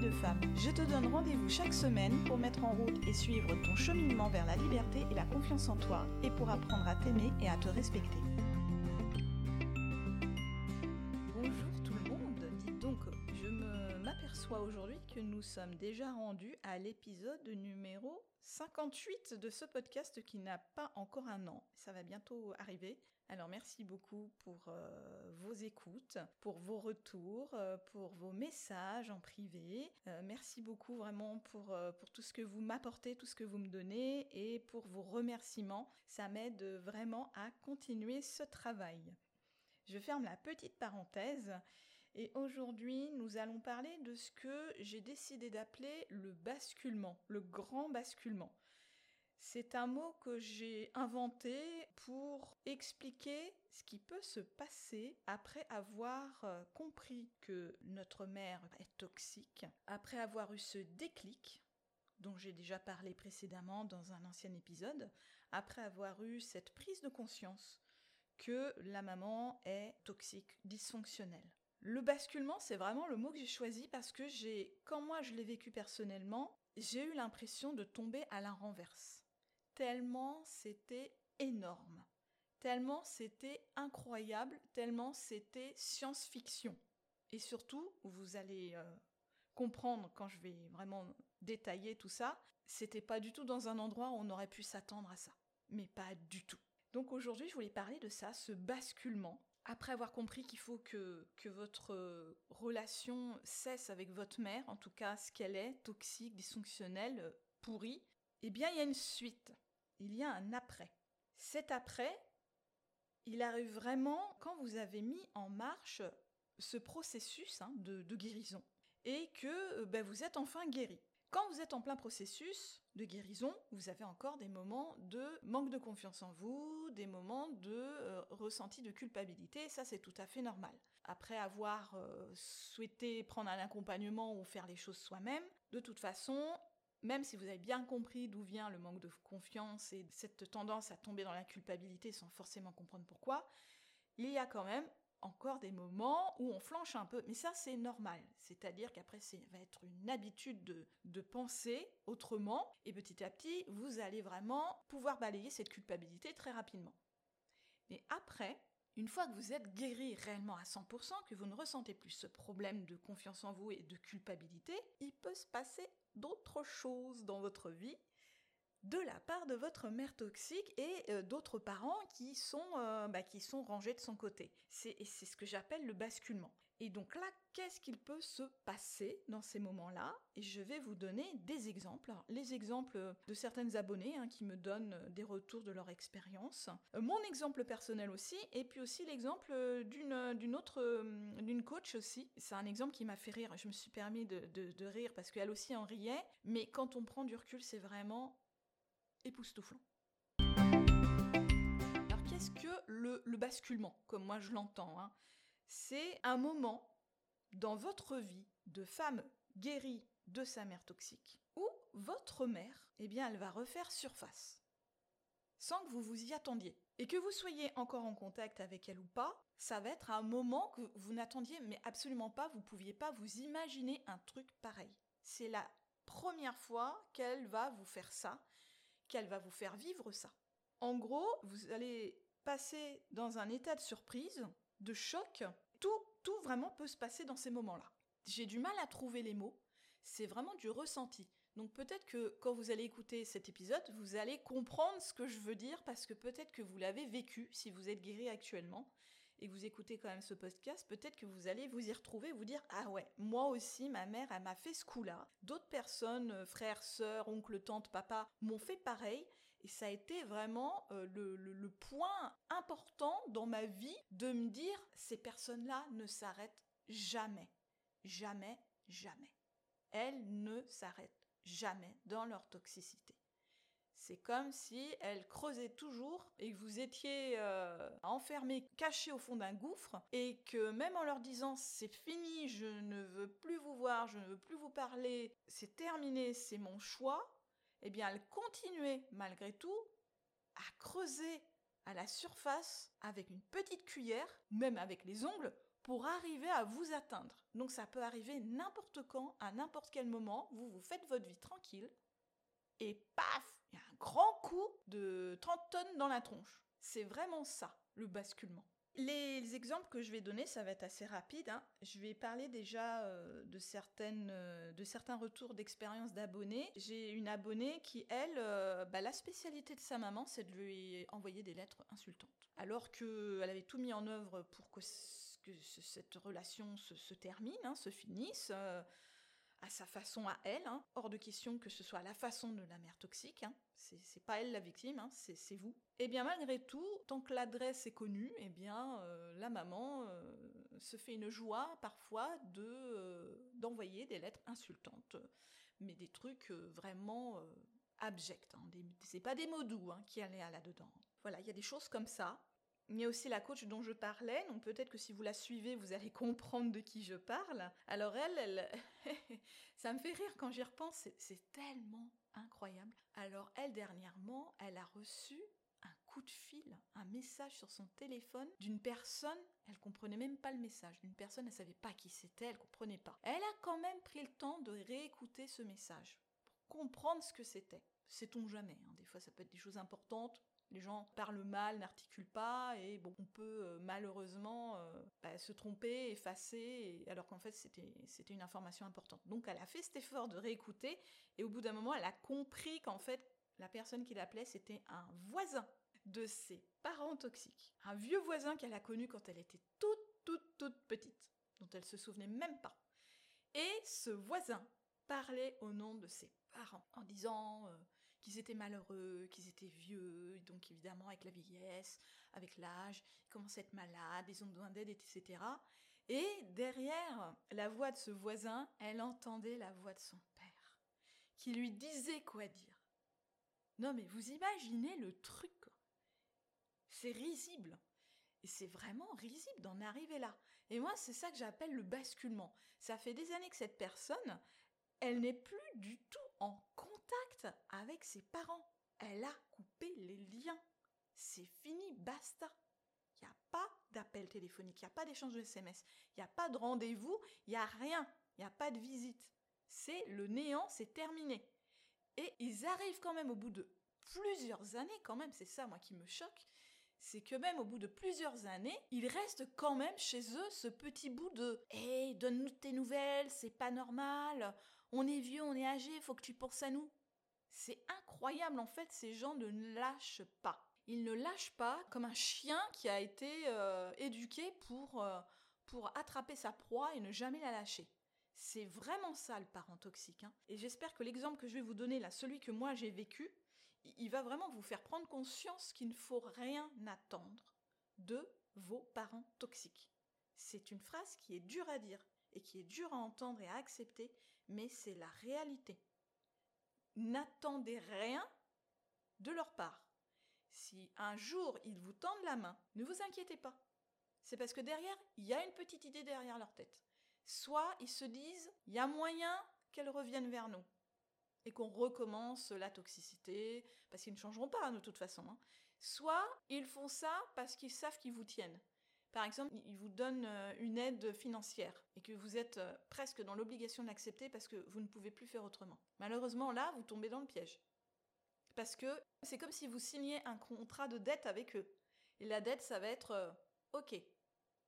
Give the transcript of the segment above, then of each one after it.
de femme. Je te donne rendez-vous chaque semaine pour mettre en route et suivre ton cheminement vers la liberté et la confiance en toi et pour apprendre à t'aimer et à te respecter. Nous sommes déjà rendus à l'épisode numéro 58 de ce podcast qui n'a pas encore un an. Ça va bientôt arriver. Alors merci beaucoup pour euh, vos écoutes, pour vos retours, euh, pour vos messages en privé. Euh, merci beaucoup vraiment pour, pour tout ce que vous m'apportez, tout ce que vous me donnez et pour vos remerciements. Ça m'aide vraiment à continuer ce travail. Je ferme la petite parenthèse et aujourd'hui nous allons parler de ce que j'ai décidé d'appeler le basculement, le grand basculement. C'est un mot que j'ai inventé pour expliquer ce qui peut se passer après avoir euh, compris que notre mère est toxique, après avoir eu ce déclic dont j'ai déjà parlé précédemment dans un ancien épisode, après avoir eu cette prise de conscience que la maman est toxique, dysfonctionnelle. Le basculement, c'est vraiment le mot que j'ai choisi parce que j'ai, quand moi je l'ai vécu personnellement, j'ai eu l'impression de tomber à la renverse tellement c'était énorme, tellement c'était incroyable, tellement c'était science-fiction. Et surtout, vous allez euh, comprendre quand je vais vraiment détailler tout ça, c'était pas du tout dans un endroit où on aurait pu s'attendre à ça. Mais pas du tout. Donc aujourd'hui, je voulais parler de ça, ce basculement. Après avoir compris qu'il faut que, votre euh, relation cesse avec votre mère, en tout cas ce qu'elle est, toxique, dysfonctionnelle, euh, pourrie, eh bien il y a une suite il y a un après. Cet après, il arrive vraiment quand vous avez mis en marche ce processus hein, de, guérison et que euh, ben, vous êtes enfin guéri. Quand vous êtes en plein processus de guérison, vous avez encore des moments de manque de confiance en vous, des moments de euh, ressenti de culpabilité, ça c'est tout à fait normal. Après avoir euh, souhaité prendre un accompagnement ou faire les choses soi-même, de toute façon, même si vous avez bien compris d'où vient le manque de confiance et cette tendance à tomber dans la culpabilité sans forcément comprendre pourquoi, il y a quand même encore des moments où on flanche un peu, mais ça c'est normal. C'est-à-dire qu'après ça va être une habitude de, de penser autrement, et petit à petit vous allez vraiment pouvoir balayer cette culpabilité très rapidement. Mais après, une fois que vous êtes guéri réellement à 100%, que vous ne ressentez plus ce problème de confiance en vous et de culpabilité, il peut se passer d'autres choses dans votre vie de la part de votre mère toxique et euh, d'autres parents qui sont, euh, bah, qui sont rangés de son côté. C'est ce que j'appelle le basculement. Et donc là, qu'est-ce qu'il peut se passer dans ces moments-là? Et je vais vous donner des exemples. les exemples de certaines abonnées hein, qui me donnent des retours de leur expérience. Euh, mon exemple personnel aussi, et puis aussi l'exemple d'une autre, d'une coach aussi. C'est un exemple qui m'a fait rire. Je me suis permis de, de rire parce qu'elle aussi en riait. Mais quand on prend du recul, c'est vraiment époustouflant. Alors qu'est-ce que le, basculement, comme moi je l'entends hein? C'est un moment dans votre vie de femme guérie de sa mère toxique où votre mère, eh bien, elle va refaire surface sans que vous vous y attendiez. Et que vous soyez encore en contact avec elle ou pas, ça va être un moment que vous n'attendiez mais absolument pas, vous pouviez pas vous imaginer un truc pareil. C'est la première fois qu'elle va vous faire ça qu'elle va vous faire vivre ça. En gros, vous allez passer dans un état de surprise, de choc. Tout, tout vraiment peut se passer dans ces moments-là. J'ai du mal à trouver les mots. C'est vraiment du ressenti. Donc peut-être que quand vous allez écouter cet épisode, vous allez comprendre ce que je veux dire parce que peut-être que vous l'avez vécu si vous êtes guéri actuellement et que vous écoutez quand même ce podcast, peut-être que vous allez vous y retrouver, vous dire ah ouais, moi aussi ma mère elle m'a fait ce coup-là. D'autres personnes, euh, frères, sœurs, oncles, tantes, papa, m'ont fait pareil et ça a été vraiment euh, le, le point important dans ma vie de me dire ces personnes-là ne s'arrêtent jamais, jamais, jamais. elles ne s'arrêtent jamais dans leur toxicité. C'est comme si elles creusaient toujours et que vous étiez euh, enfermé, caché au fond d'un gouffre, et que même en leur disant c'est fini, je ne veux plus vous voir, je ne veux plus vous parler, c'est terminé, c'est mon choix, eh bien elles continuaient malgré tout à creuser à la surface avec une petite cuillère, même avec les ongles, pour arriver à vous atteindre. Donc ça peut arriver n'importe quand, à n'importe quel moment, vous vous faites votre vie tranquille, et paf, il y a un grand coup de 30 tonnes dans la tronche. C'est vraiment ça, le basculement. Les exemples que je vais donner, ça va être assez rapide. Hein. Je vais parler déjà euh, de, certaines, euh, de certains retours d'expérience d'abonnés. J'ai une abonnée qui, elle, euh, bah, la spécialité de sa maman, c'est de lui envoyer des lettres insultantes. Alors qu'elle avait tout mis en œuvre pour que, cette relation se, termine, hein, se finisse à sa façon à elle. Hein. Hors de question que ce soit la façon de la mère toxique. Hein. C'est pas elle la victime, hein. c'est vous. Et eh bien malgré tout, tant que l'adresse est connue, et eh bien euh, la maman euh, se fait une joie parfois de euh, d'envoyer des lettres insultantes, mais des trucs vraiment abjects. C'est pas des mots doux qui allaient là-dedans. Voilà, il y a des choses comme ça. Il y a aussi la coach dont je parlais, donc peut-être que si vous la suivez, vous allez comprendre de qui je parle. Alors elle, elle ça me fait rire quand j'y repense, c'est tellement incroyable. Alors elle, dernièrement, elle a reçu un coup de fil, un message sur son téléphone d'une personne, elle comprenait même pas le message, d'une personne, elle savait pas qui c'était, elle comprenait pas. Elle a quand même pris le temps de réécouter ce message pour comprendre ce que c'était. Sait-on jamais, hein. des fois ça peut être des choses importantes, les gens parlent mal, n'articulent pas, et on peut euh, malheureusement euh, bah, se tromper, effacer, alors qu'en fait c'était, c'était une information importante. Donc elle a fait cet effort de réécouter, et au bout d'un moment, elle a compris qu'en fait, la personne qui l'appelait, c'était un voisin de ses parents toxiques. Un vieux voisin qu'elle a connu quand elle était toute, toute, toute petite, dont elle se souvenait même pas. Et ce voisin parlait au nom de ses parents, en disant... Euh, qu'ils étaient malheureux, qu'ils étaient vieux, donc évidemment avec la vieillesse, avec l'âge, ils commençaient à être malades, ils ont besoin d'aide, etc. Et derrière la voix de ce voisin, elle entendait la voix de son père, qui lui disait quoi dire. Non mais vous imaginez le truc C'est risible. Et c'est vraiment risible d'en arriver là. Et moi, c'est ça que j'appelle le basculement. Ça fait des années que cette personne, elle n'est plus du tout en avec ses parents. Elle a coupé les liens. C'est fini, basta. Il n'y a pas d'appel téléphonique, il n'y a pas d'échange de SMS, il n'y a pas de rendez-vous, il n'y a rien, il n'y a pas de visite. C'est le néant, c'est terminé. Et ils arrivent quand même au bout de plusieurs années, quand même, c'est ça moi qui me choque, c'est que même au bout de plusieurs années, il reste quand même chez eux ce petit bout de hey, donne-nous tes nouvelles, c'est pas normal, on est vieux, on est âgé, faut que tu penses à nous. C'est incroyable en fait, ces gens ne lâchent pas. Ils ne lâchent pas comme un chien qui a été euh, éduqué pour, euh, pour attraper sa proie et ne jamais la lâcher. C'est vraiment ça le parent toxique. Hein. Et j'espère que l'exemple que je vais vous donner là, celui que moi j'ai vécu, il va vraiment vous faire prendre conscience qu'il ne faut rien attendre de vos parents toxiques. C'est une phrase qui est dure à dire et qui est dure à entendre et à accepter, mais c'est la réalité. N'attendez rien de leur part. Si un jour ils vous tendent la main, ne vous inquiétez pas. C'est parce que derrière, il y a une petite idée derrière leur tête. Soit ils se disent, il y a moyen qu'elles reviennent vers nous et qu'on recommence la toxicité, parce qu'ils ne changeront pas de toute façon. Hein. Soit ils font ça parce qu'ils savent qu'ils vous tiennent. Par exemple, ils vous donnent euh, une aide financière et que vous êtes euh, presque dans l'obligation de l'accepter parce que vous ne pouvez plus faire autrement. Malheureusement, là, vous tombez dans le piège. Parce que c'est comme si vous signiez un contrat de dette avec eux. Et la dette, ça va être euh, OK,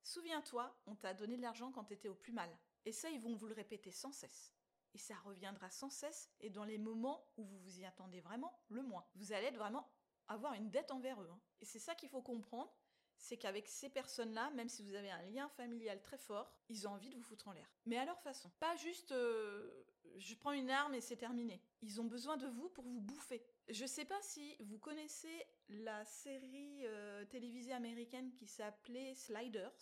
souviens-toi, on t'a donné de l'argent quand t'étais au plus mal. Et ça, ils vont vous le répéter sans cesse. Et ça reviendra sans cesse et dans les moments où vous vous y attendez vraiment, le moins. Vous allez vraiment avoir une dette envers eux. Hein. Et c'est ça qu'il faut comprendre, c'est qu'avec ces personnes-là, même si vous avez un lien familial très fort, ils ont envie de vous foutre en l'air. Mais à leur façon. Pas juste euh, je prends une arme et c'est terminé. Ils ont besoin de vous pour vous bouffer. Je sais pas si vous connaissez la série euh, télévisée américaine qui s'appelait Sliders.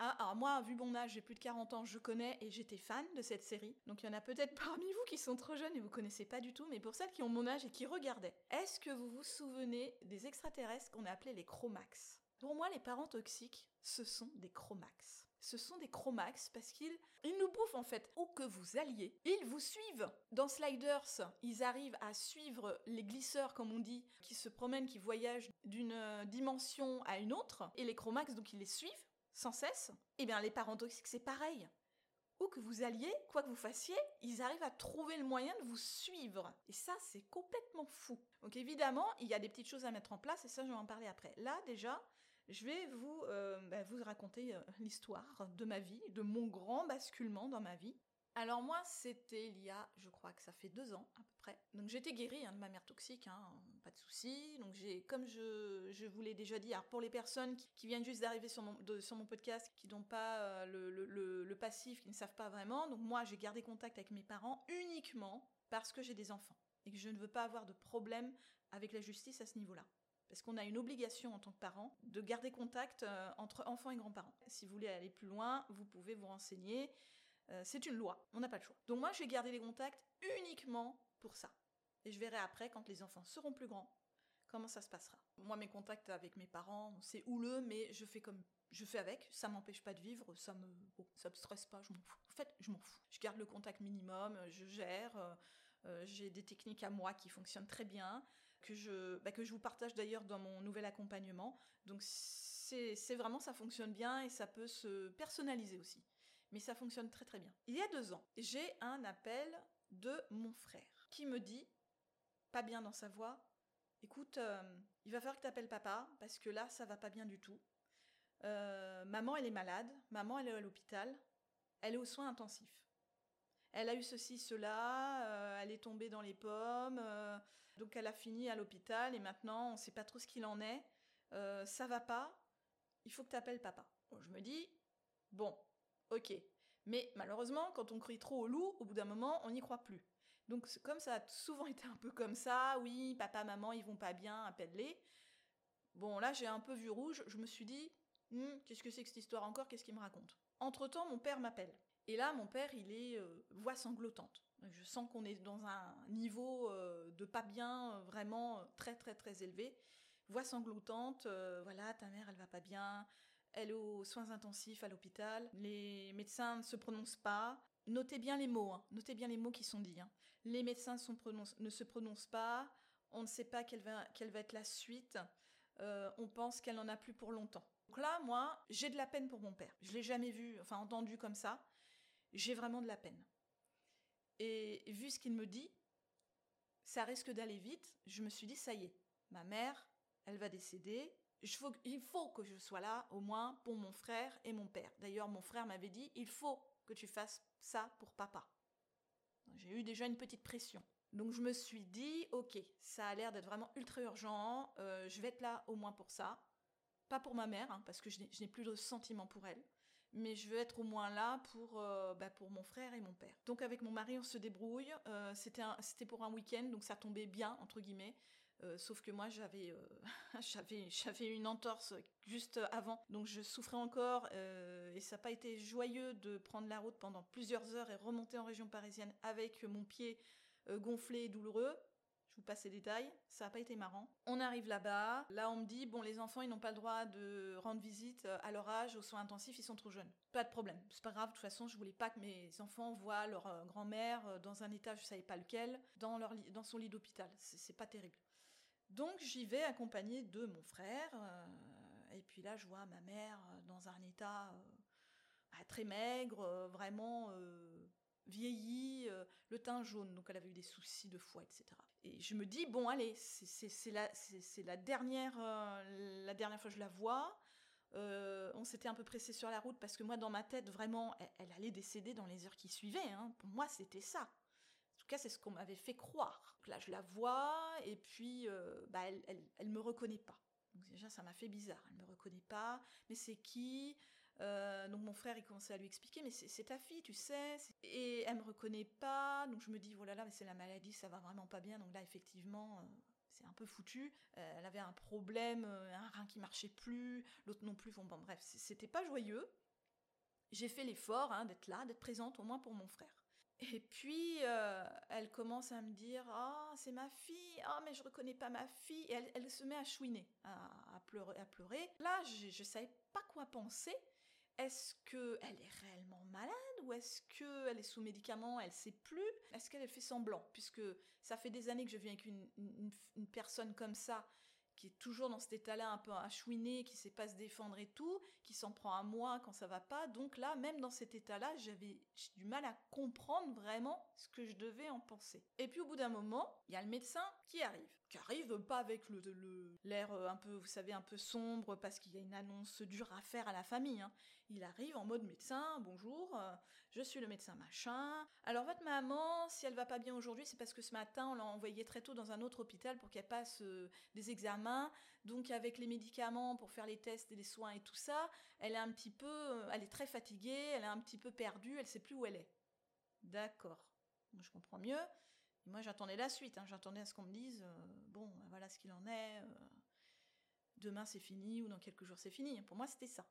Ah, alors moi, vu mon âge, j'ai plus de 40 ans, je connais et j'étais fan de cette série. Donc il y en a peut-être parmi vous qui sont trop jeunes et vous connaissez pas du tout, mais pour celles qui ont mon âge et qui regardaient, est-ce que vous vous souvenez des extraterrestres qu'on appelait les Chromax? Pour moi, les parents toxiques, ce sont des Chromax. Ce sont des Chromax parce qu'ils ils nous bouffent en fait. Où que vous alliez, ils vous suivent. Dans Sliders, ils arrivent à suivre les glisseurs, comme on dit, qui se promènent, qui voyagent d'une euh, dimension à une autre. Et les Chromax, donc ils les suivent sans cesse, eh bien les parents toxiques c'est pareil. Où que vous alliez, quoi que vous fassiez, ils arrivent à trouver le moyen de vous suivre. Et ça, c'est complètement fou. Donc évidemment, il y a des petites choses à mettre en place, et ça, je vais en parler après. Là, déjà, je vais vous, euh, bah, raconter euh, l'histoire de ma vie, de mon grand basculement dans ma vie. Alors moi, c'était il y a, je crois que ça fait deux ans à peu près. Donc j'étais guérie hein, de ma mère toxique, hein, pas de souci. Donc j'ai, comme je, je vous l'ai déjà dit, alors pour les personnes qui, viennent juste d'arriver sur mon, podcast, qui n'ont pas euh, le, le, le, passif, qui ne savent pas vraiment, donc moi j'ai gardé contact avec mes parents uniquement parce que j'ai des enfants et que je ne veux pas avoir de problème avec la justice à ce niveau-là. Parce qu'on a une obligation en tant que parent de garder contact euh, entre enfants et grands-parents. Si vous voulez aller plus loin, vous pouvez vous renseigner. Euh, c'est une loi, on n'a pas le choix. Donc moi, j'ai gardé les contacts uniquement pour ça. Et je verrai après, quand les enfants seront plus grands, comment ça se passera. Moi, mes contacts avec mes parents, c'est houleux, mais je fais comme je fais avec, ça m'empêche pas de vivre, ça me ça me stresse pas, je m'en fous. En fait, je m'en fous. Je garde le contact minimum, je gère, euh, j'ai des techniques à moi qui fonctionnent très bien, que je bah, que je vous partage d'ailleurs dans mon nouvel accompagnement. Donc c'est vraiment ça fonctionne bien et ça peut se personnaliser aussi mais ça fonctionne très très bien. Il y a deux ans, j'ai un appel de mon frère qui me dit, pas bien dans sa voix, écoute, euh, il va falloir que tu appelles papa parce que là, ça va pas bien du tout. Euh, maman, elle est malade, maman, elle est à l'hôpital, elle est aux soins intensifs. Elle a eu ceci, cela, euh, elle est tombée dans les pommes, donc elle a fini à l'hôpital et maintenant on sait pas trop ce qu'il en est. ça va pas, il faut que tu appelles papa. je me dis, bon, ok. Mais malheureusement, quand on crie trop au loup, au bout d'un moment, on n'y croit plus. Donc comme ça a souvent été un peu comme ça, oui, papa, maman, ils vont pas bien, appelle-les. Bon, là, j'ai un peu vu rouge, je me suis dit, hmm, qu'est-ce que c'est que cette histoire encore, qu'est-ce qu'il me raconte? Entre-temps, mon père m'appelle. Et là, mon père, il est euh, voix sanglotante. Je sens qu'on est dans un niveau euh, de pas bien, euh, vraiment très très très élevé. Voix sanglotante, voilà, ta mère, elle va pas bien, elle est aux soins intensifs à l'hôpital. Les médecins ne se prononcent pas. Notez bien les mots, hein. notez bien les mots qui sont dits. Hein. Les médecins ne se prononcent pas. On ne sait pas quelle va, être la suite. On pense qu'elle n'en a plus pour longtemps. Donc là, moi, j'ai de la peine pour mon père. Je l'ai jamais vu, enfin entendu comme ça. J'ai vraiment de la peine. Et vu ce qu'il me dit, ça risque d'aller vite. Je me suis dit, ça y est, ma mère, elle va décéder il faut que je sois là, au moins, pour mon frère et mon père. D'ailleurs, mon frère m'avait dit, il faut que tu fasses ça pour papa. J'ai eu déjà une petite pression. Donc je me suis dit, ok, ça a l'air d'être vraiment ultra urgent, euh, je vais être là au moins pour ça. Pas pour ma mère, hein, parce que je n'ai plus de sentiments pour elle, mais je veux être au moins là pour, euh, bah, pour mon frère et mon père. Donc avec mon mari, on se débrouille. Euh, c'était pour un week-end, donc ça tombait bien, entre guillemets. Euh, sauf que moi j'avais j'avais j'avais une entorse juste avant, donc je souffrais encore et ça n'a pas été joyeux de prendre la route pendant plusieurs heures et remonter en région parisienne avec mon pied gonflé et douloureux. Je vous passe les détails, ça n'a pas été marrant. On arrive là-bas, là on me dit bon les enfants ils n'ont pas le droit de rendre visite à leur âge aux soins intensifs, ils sont trop jeunes. Pas de problème, c'est pas grave, de toute façon je voulais pas que mes enfants voient leur grand-mère dans un état je savais pas lequel, dans leur dans son lit d'hôpital, c'est pas terrible. Donc j'y vais accompagnée de mon frère. Euh, et puis là, je vois ma mère euh, dans un état euh, bah, très maigre, vraiment vieilli, le teint jaune. Donc elle avait eu des soucis de foie, etc. Et je me dis, bon, allez, c'est la, dernière, la dernière fois que je la vois. on s'était un peu pressé sur la route parce que moi, dans ma tête, vraiment, elle, allait décéder dans les heures qui suivaient. Hein. Pour moi, c'était ça. En tout cas, c'est ce qu'on m'avait fait croire là, je la vois et puis euh, bah, elle, elle, me reconnaît pas. Déjà, ça m'a fait bizarre. Elle me reconnaît pas. Mais c'est qui? Euh, donc mon frère il commençait à lui expliquer mais c'est ta fille tu sais et elle me reconnaît pas donc je me dis voilà là mais c'est la maladie ça va vraiment pas bien donc là effectivement euh, c'est un peu foutu elle avait un problème un rein qui marchait plus l'autre non plus bon, bon bref c'était pas joyeux J'ai fait l'effort hein, d'être là, d'être présente au moins pour mon frère. Et puis, euh, elle commence à me dire Ah, c'est ma fille, ah, mais je reconnais pas ma fille. Et elle, se met à chouiner, à, pleurer, à pleurer. Là, je ne savais pas quoi penser. Est-ce qu'elle est réellement malade ou est-ce qu'elle est sous médicaments, elle sait plus? Est-ce qu'elle fait semblant? Puisque ça fait des années que je viens avec une, personne comme ça qui est toujours dans cet état-là un peu achouiné, qui sait pas se défendre et tout, qui s'en prend à moi quand ça va pas. Donc là, même dans cet état-là, j'avais du mal à comprendre vraiment ce que je devais en penser. Et puis au bout d'un moment, il y a le médecin qui arrive. Qui arrive pas avec le l'air un peu, vous savez, un peu sombre parce qu'il y a une annonce dure à faire à la famille. Hein. Il arrive en mode médecin, bonjour, euh, je suis le médecin machin. Alors votre maman, si elle va pas bien aujourd'hui, c'est parce que ce matin on l'a envoyée très tôt dans un autre hôpital pour qu'elle passe euh, des examens. Donc avec les médicaments pour faire les tests et les soins et tout ça, elle est un petit peu, euh, elle est très fatiguée, elle est un petit peu perdue, elle sait plus où elle est. D'accord, je comprends mieux. moi j'attendais la suite, hein. j'attendais à ce qu'on me dise, bon voilà ce qu'il en est demain c'est fini ou dans quelques jours c'est fini. Pour moi, c'était ça.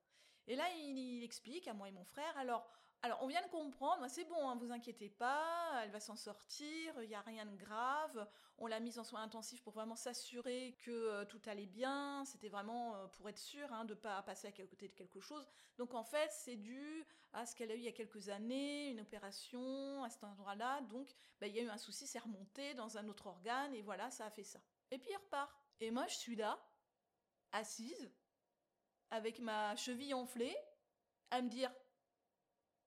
Et là, il, explique à moi et mon frère, alors, alors on vient de comprendre, c'est bon, hein, vous inquiétez pas, elle va s'en sortir, il n'y a rien de grave. On l'a mise en soins intensifs pour vraiment s'assurer que euh, tout allait bien. C'était vraiment euh, pour être sûr hein, de ne pas passer à côté de quelque chose. Donc en fait, c'est dû à ce qu'elle a eu il y a quelques années, une opération à cet endroit-là. Donc bah, il y a eu un souci, c'est remonté dans un autre organe et voilà, ça a fait ça. Et puis il repart. Et moi, je suis là, assise, avec ma cheville enflée, à me dire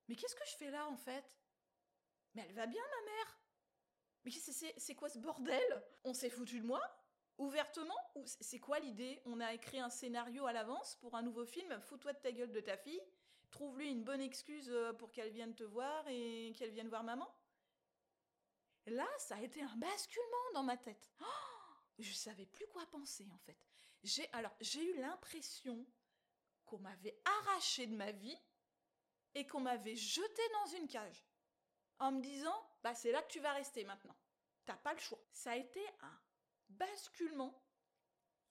Mais qu'est-ce que je fais là en fait? Mais elle va bien, ma mère! Mais c'est quoi ce bordel! On s'est foutu de moi Ouvertement? Ou c'est quoi l'idée? On a écrit un scénario à l'avance pour un nouveau film? Fous-toi de ta gueule de ta fille, trouve-lui une bonne excuse euh, pour qu'elle vienne te voir et qu'elle vienne voir maman. Là, ça a été un basculement dans ma tête. Oh! Je savais plus quoi penser en fait. J'ai alors j'ai eu l'impression qu'on m'avait arraché de ma vie et qu'on m'avait jeté dans une cage en me disant bah c'est là que tu vas rester maintenant. T'as pas le choix. Ça a été un basculement.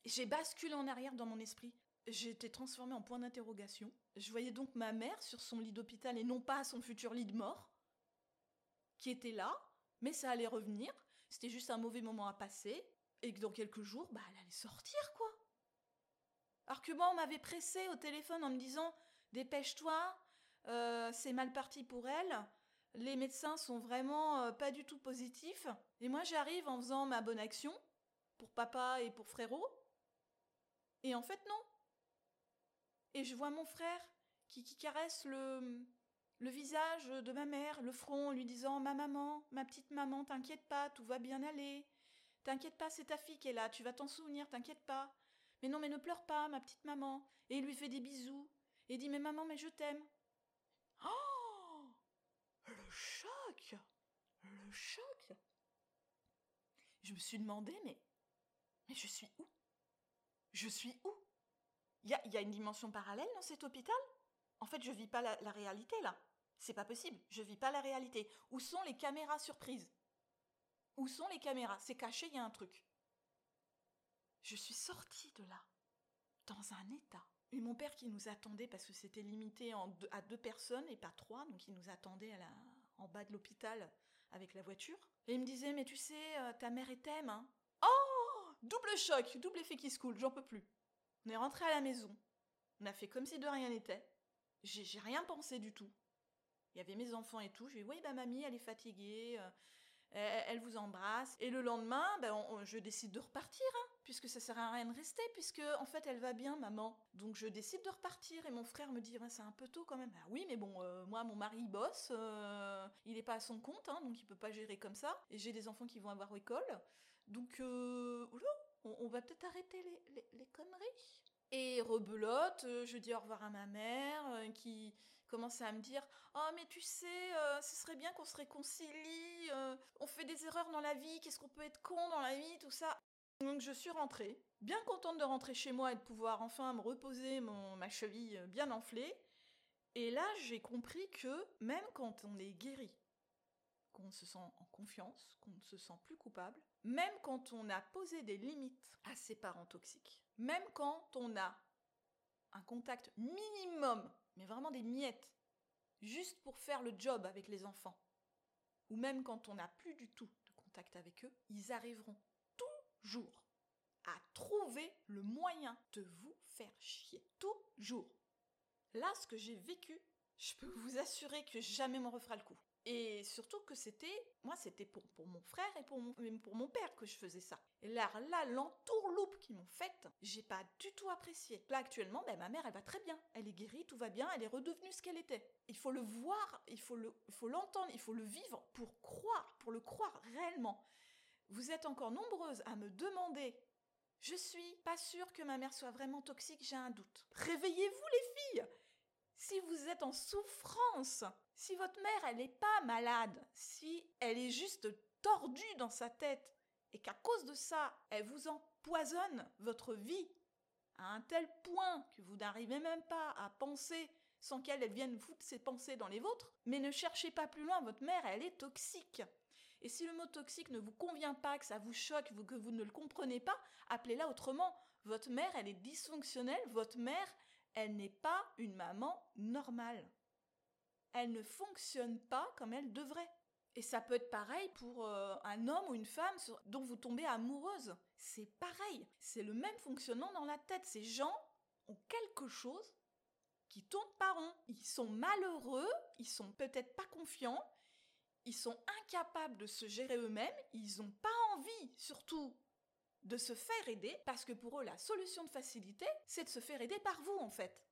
J'ai basculé en arrière dans mon esprit. J'ai été transformée en point d'interrogation. Je voyais donc ma mère sur son lit d'hôpital et non pas son futur lit de mort, qui était là, mais ça allait revenir. C'était juste un mauvais moment à passer et que dans quelques jours, bah, elle allait sortir. Alors que moi, on m'avait pressé au téléphone en me disant Dépêche-toi, euh, c'est mal parti pour elle, les médecins sont vraiment euh, pas du tout positifs. Et moi, j'arrive en faisant ma bonne action pour papa et pour frérot. Et en fait, non. Et je vois mon frère qui, qui caresse le, le visage de ma mère, le front, lui disant Ma maman, ma petite maman, t'inquiète pas, tout va bien aller. T'inquiète pas, c'est ta fille qui est là, tu vas t'en souvenir, t'inquiète pas. Mais non, mais ne pleure pas, ma petite maman. Et il lui fait des bisous. Et dit, mais maman, mais je t'aime. Oh Le choc Le choc Je me suis demandé, mais. Mais je suis où? Je suis où? Il y a, une dimension parallèle dans cet hôpital? En fait, je vis pas la, la réalité là. C'est pas possible, je vis pas la réalité. Où sont les caméras surprises? Où sont les caméras? C'est caché, il y a un truc. Je suis sortie de là, dans un état. Et mon père qui nous attendait, parce que c'était limité à deux personnes et pas trois, donc il nous attendait en bas de l'hôpital avec la voiture. Et il me disait, mais tu sais, euh, ta mère est thème, hein Oh Double choc, double effet qui se coule, j'en peux plus. On est rentré à la maison. On a fait comme si de rien n'était. J'ai rien pensé du tout. Il y avait mes enfants et tout. Je lui ai dit, oui, bah mamie, elle est fatiguée. Euh, elle vous embrasse. Et le lendemain, ben, je décide de repartir, puisque ça sert à rien de rester, puisque en fait elle va bien, maman. Donc je décide de repartir. Et mon frère me dit, c'est un peu tôt quand même. Ah oui, mais bon, euh, moi mon mari bosse, euh, il est pas à son compte, hein, donc il peut pas gérer comme ça. Et j'ai des enfants qui vont avoir école, donc euh, on, va peut-être arrêter les, les conneries. Et rebelote, je dis au revoir à ma mère, qui commence à me dire Oh, mais tu sais, ce serait bien qu'on se réconcilie, on fait des erreurs dans la vie, qu'est-ce qu'on peut être con dans la vie, tout ça. Donc je suis rentrée, bien contente de rentrer chez moi et de pouvoir enfin me reposer ma cheville bien enflée. Et là, j'ai compris que même quand on est guéri, qu'on se sent en confiance, qu'on ne se sent plus coupable, même quand on a posé des limites à ses parents toxiques, même quand on a un contact minimum, mais vraiment des miettes, juste pour faire le job avec les enfants, ou même quand on n'a plus du tout de contact avec eux, ils arriveront à trouver le moyen de vous faire chier. Toujours. Là, ce que j'ai vécu, je peux vous assurer que jamais m'en refera le coup. Et surtout que c'était, moi c'était pour, pour mon frère et pour mon, même pour mon père que je faisais ça. Et là, là l'entourloupe qu'ils m'ont faite, j'ai pas du tout apprécié. Là actuellement, ben, ma mère elle va très bien, elle est guérie, tout va bien, elle est redevenue ce qu'elle était. Il faut le voir, il faut le, il faut l'entendre, il faut le vivre pour croire, pour le croire réellement. Vous êtes encore nombreuses à me demander je suis pas sûre que ma mère soit vraiment toxique, j'ai un doute. Réveillez-vous les filles Si vous êtes en souffrance, si votre mère elle n'est pas malade, si elle est juste tordue dans sa tête et qu'à cause de ça, elle vous empoisonne votre vie à un tel point que vous n'arrivez même pas à penser sans qu'elle vienne foutre ses pensées dans les vôtres, mais ne cherchez pas plus loin, votre mère elle est toxique. Et si le mot toxique ne vous convient pas, que ça vous choque, que vous ne le comprenez pas, appelez-la autrement. Votre mère, elle est dysfonctionnelle, votre mère, elle n'est pas une maman normale. Elle ne fonctionne pas comme elle devrait. Et ça peut être pareil pour euh, un homme ou une femme dont vous tombez amoureuse. C'est pareil. C'est le même fonctionnement dans la tête. Ces gens ont quelque chose qui tourne pas rond. Ils sont malheureux, ils sont peut-être pas confiants, ils sont incapables de se gérer eux-mêmes, ils n'ont pas envie surtout de se faire aider, parce que pour eux, la solution de facilité, c'est de se faire aider par vous en fait.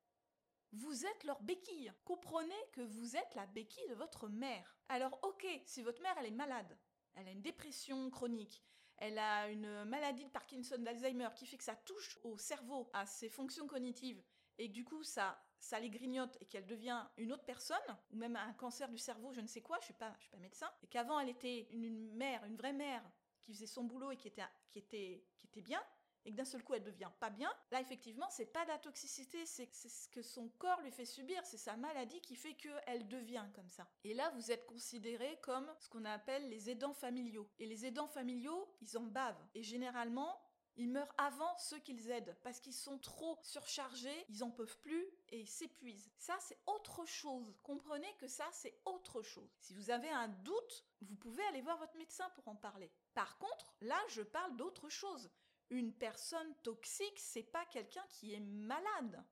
Vous êtes leur béquille. Comprenez que vous êtes la béquille de votre mère. Alors ok, si votre mère elle est malade, elle a une dépression chronique, elle a une maladie de Parkinson, d'Alzheimer qui fait que ça touche au cerveau, à ses fonctions cognitives, et du coup ça ça les grignote et qu'elle devient une autre personne, ou même un cancer du cerveau, je ne sais quoi, je suis suis pas médecin, et qu'avant elle était une, mère, une vraie mère, qui faisait son boulot et qui était, qui était, qui était bien, et que d'un seul coup elle devient pas bien, là effectivement c'est pas de la toxicité, c'est ce que son corps lui fait subir, c'est sa maladie qui fait qu'elle devient comme ça. Et là vous êtes considéré comme ce qu'on appelle les aidants familiaux. Et les aidants familiaux, ils en bavent. Et généralement, ils meurent avant ceux qu'ils aident parce qu'ils sont trop surchargés, ils en peuvent plus et ils s'épuisent. Ça, c'est autre chose. Comprenez que ça, c'est autre chose. Si vous avez un doute, vous pouvez aller voir votre médecin pour en parler. Par contre, là, je parle d'autre chose. Une personne toxique, c'est pas quelqu'un qui est malade.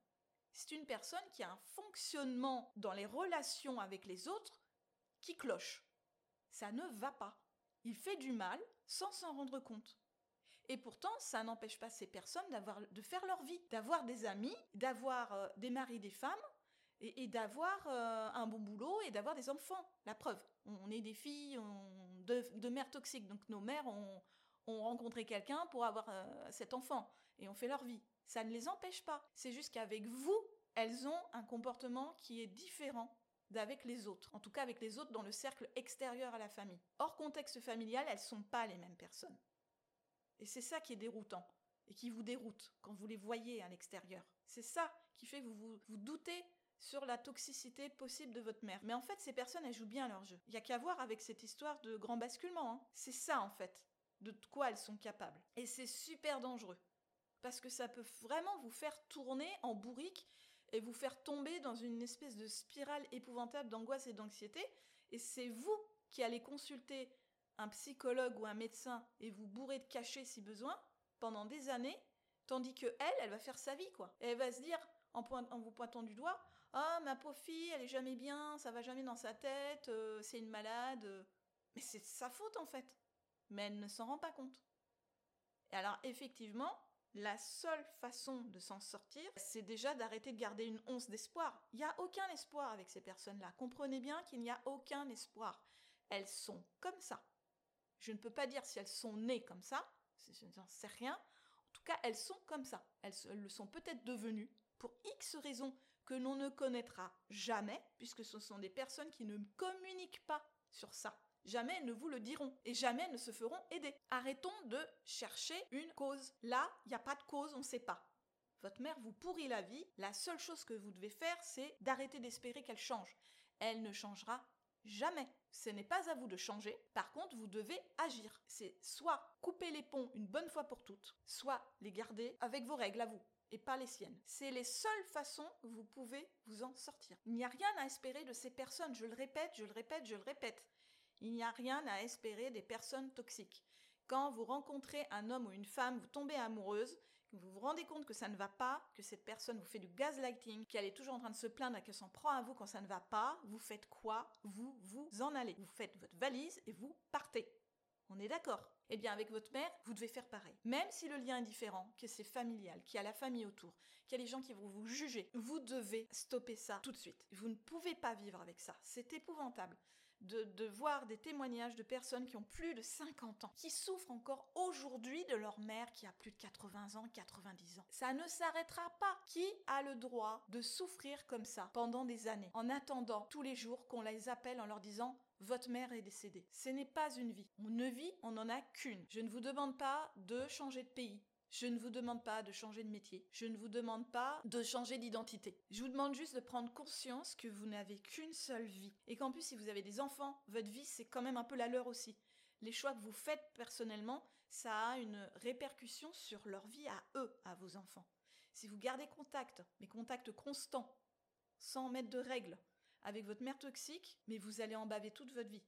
C'est une personne qui a un fonctionnement dans les relations avec les autres qui cloche. Ça ne va pas. Il fait du mal sans s'en rendre compte. Et pourtant, ça n'empêche pas ces personnes de faire leur vie, d'avoir des amis, d'avoir euh, des maris, des femmes, et, d'avoir euh, un bon boulot et d'avoir des enfants. La preuve, on, est des filles de, mères toxiques, donc nos mères ont, rencontré quelqu'un pour avoir euh, cet enfant, et ont fait leur vie. Ça ne les empêche pas. C'est juste qu'avec vous, elles ont un comportement qui est différent d'avec les autres, en tout cas avec les autres dans le cercle extérieur à la famille. Hors contexte familial, elles sont pas les mêmes personnes. Et c'est ça qui est déroutant et qui vous déroute quand vous les voyez à l'extérieur. C'est ça qui fait que vous, vous, doutez sur la toxicité possible de votre mère. Mais en fait, ces personnes, elles jouent bien leur jeu. Il n'y a qu'à voir avec cette histoire de grand basculement. Hein. C'est ça, en fait, de quoi elles sont capables. Et c'est super dangereux. Parce que ça peut vraiment vous faire tourner en bourrique et vous faire tomber dans une espèce de spirale épouvantable d'angoisse et d'anxiété. Et c'est vous qui allez consulter un psychologue ou un médecin et vous bourrer de cachets si besoin pendant des années, tandis que elle, elle va faire sa vie quoi. elle va se dire en, vous pointant du doigt, ah ma pauvre fille, elle est jamais bien, ça va jamais dans sa tête, euh, c'est une malade. Euh. Mais c'est sa faute en fait. Mais elle ne s'en rend pas compte. Et alors effectivement, la seule façon de s'en sortir, c'est déjà d'arrêter de garder une once d'espoir. Il n'y a aucun espoir avec ces personnes-là. Comprenez bien qu'il n'y a aucun espoir. Elles sont comme ça. Je ne peux pas dire si elles sont nées comme ça, je n'en sais rien. En tout cas, elles sont comme ça. Elles, le sont peut-être devenues pour X raisons que l'on ne connaîtra jamais, puisque ce sont des personnes qui ne communiquent pas sur ça. Jamais ne vous le diront et jamais ne se feront aider. Arrêtons de chercher une cause. Là, il n'y a pas de cause, on ne sait pas. Votre mère vous pourrit la vie. La seule chose que vous devez faire, c'est d'arrêter d'espérer qu'elle change. Elle ne changera Jamais. Ce n'est pas à vous de changer. Par contre, vous devez agir. C'est soit couper les ponts une bonne fois pour toutes, soit les garder avec vos règles à vous. et pas les siennes. C'est les seules façons où vous pouvez vous en sortir. Il n'y a rien à espérer de ces personnes, je le répète, je le répète, je le répète. Il n'y a rien à espérer des personnes toxiques. Quand vous rencontrez un homme ou une femme, vous tombez amoureuse, vous vous rendez compte que ça ne va pas, que cette personne vous fait du gaslighting, qu'elle est toujours en train de se plaindre qu'elle s'en prend à vous quand ça ne va pas, vous faites quoi? Vous vous en allez. Vous faites votre valise et vous partez. On est d'accord? Eh bien, avec votre mère, vous devez faire pareil. Même si le lien est différent, que c'est familial, qu'il y a la famille autour, qu'il y a les gens qui vont vous juger, vous devez stopper ça tout de suite. Vous ne pouvez pas vivre avec ça. C'est épouvantable de, voir des témoignages de personnes qui ont plus de 50 ans, qui souffrent encore aujourd'hui de leur mère qui a plus de 80 ans, 90 ans. Ça ne s'arrêtera pas. Qui a le droit de souffrir comme ça pendant des années, en attendant tous les jours qu'on les appelle en leur disant votre mère est décédée. Ce n'est pas une vie. Une vie, on n'en a qu'une. Je ne vous demande pas de changer de pays. Je ne vous demande pas de changer de métier. Je ne vous demande pas de changer d'identité. Je vous demande juste de prendre conscience que vous n'avez qu'une seule vie. Et qu'en plus, si vous avez des enfants, votre vie, c'est quand même un peu la leur aussi. Les choix que vous faites personnellement, ça a une répercussion sur leur vie à eux, à vos enfants. Si vous gardez contact, mais contact constant, sans mettre de règles, avec votre mère toxique, mais vous allez en baver toute votre vie.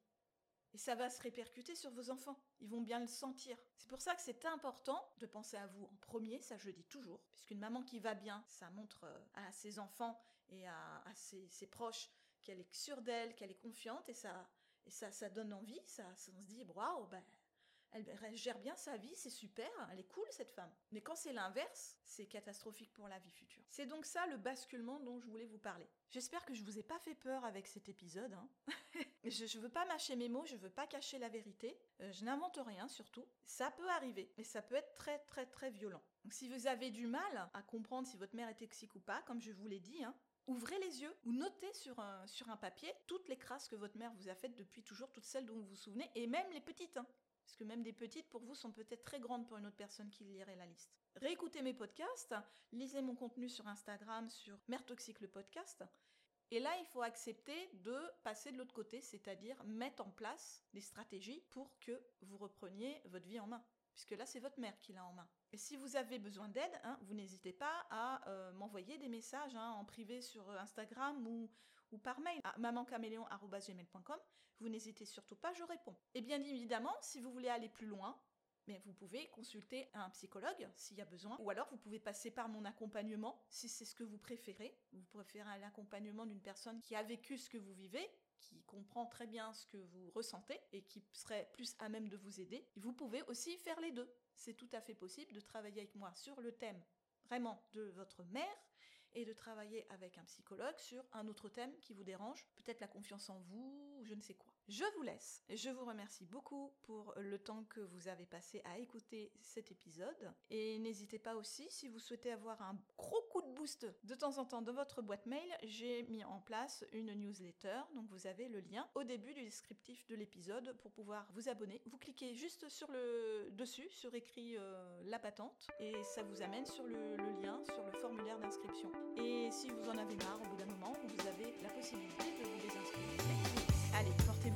Et ça va se répercuter sur vos enfants. Ils vont bien le sentir. C'est pour ça que c'est important de penser à vous en premier, ça je dis toujours. Puisqu'une maman qui va bien, ça montre euh, à ses enfants et à, ses, proches qu'elle est sûre d'elle, qu'elle est confiante et ça, ça, ça donne envie. Ça, on se dit, waouh, ben, elle, gère bien sa vie, c'est super, elle est cool cette femme. Mais quand c'est l'inverse, c'est catastrophique pour la vie future. C'est donc ça le basculement dont je voulais vous parler. J'espère que je vous ai pas fait peur avec cet épisode. Hein. je, je veux pas mâcher mes mots, je veux pas cacher la vérité. Euh, je n'invente rien surtout. Ça peut arriver, mais ça peut être très très très violent. Donc si vous avez du mal à comprendre si votre mère est toxique ou pas, comme je vous l'ai dit, hein, Ouvrez les yeux ou notez sur un, sur un papier toutes les crasses que votre mère vous a faites depuis toujours, toutes celles dont vous vous souvenez, et même les petites. Hein. Parce que même des petites, pour vous, sont peut-être très grandes pour une autre personne qui lirait la liste. Réécoutez mes podcasts, lisez mon contenu sur Instagram, sur Mère Toxique le podcast. Et là, il faut accepter de passer de l'autre côté, c'est-à-dire mettre en place des stratégies pour que vous repreniez votre vie en main. Puisque là, c'est votre mère qui l'a en main. Et si vous avez besoin d'aide, hein, vous n'hésitez pas à euh, m'envoyer des messages hein, en privé sur Instagram ou, ou par mail à mamancaméléon.com. Vous n'hésitez surtout pas, je réponds. Et bien évidemment, si vous voulez aller plus loin, mais vous pouvez consulter un psychologue s'il y a besoin, ou alors vous pouvez passer par mon accompagnement si c'est ce que vous préférez. Vous préférez l'accompagnement d'une personne qui a vécu ce que vous vivez, qui comprend très bien ce que vous ressentez et qui serait plus à même de vous aider. Vous pouvez aussi faire les deux. C'est tout à fait possible de travailler avec moi sur le thème vraiment de votre mère et de travailler avec un psychologue sur un autre thème qui vous dérange, peut-être la confiance en vous, je ne sais quoi. Je vous laisse. Je vous remercie beaucoup pour le temps que vous avez passé à écouter cet épisode. Et n'hésitez pas aussi, si vous souhaitez avoir un gros coup de temps en temps dans votre boîte mail, j'ai mis en place une newsletter. Donc vous avez le lien au début du descriptif de l'épisode pour pouvoir vous abonner. Vous cliquez juste sur le dessus, sur écrit euh, la patente, et ça vous amène sur le, lien, sur le formulaire d'inscription. Et si vous en avez marre au bout d'un moment, vous avez la possibilité de vous désinscrire. Allez, portez-vous.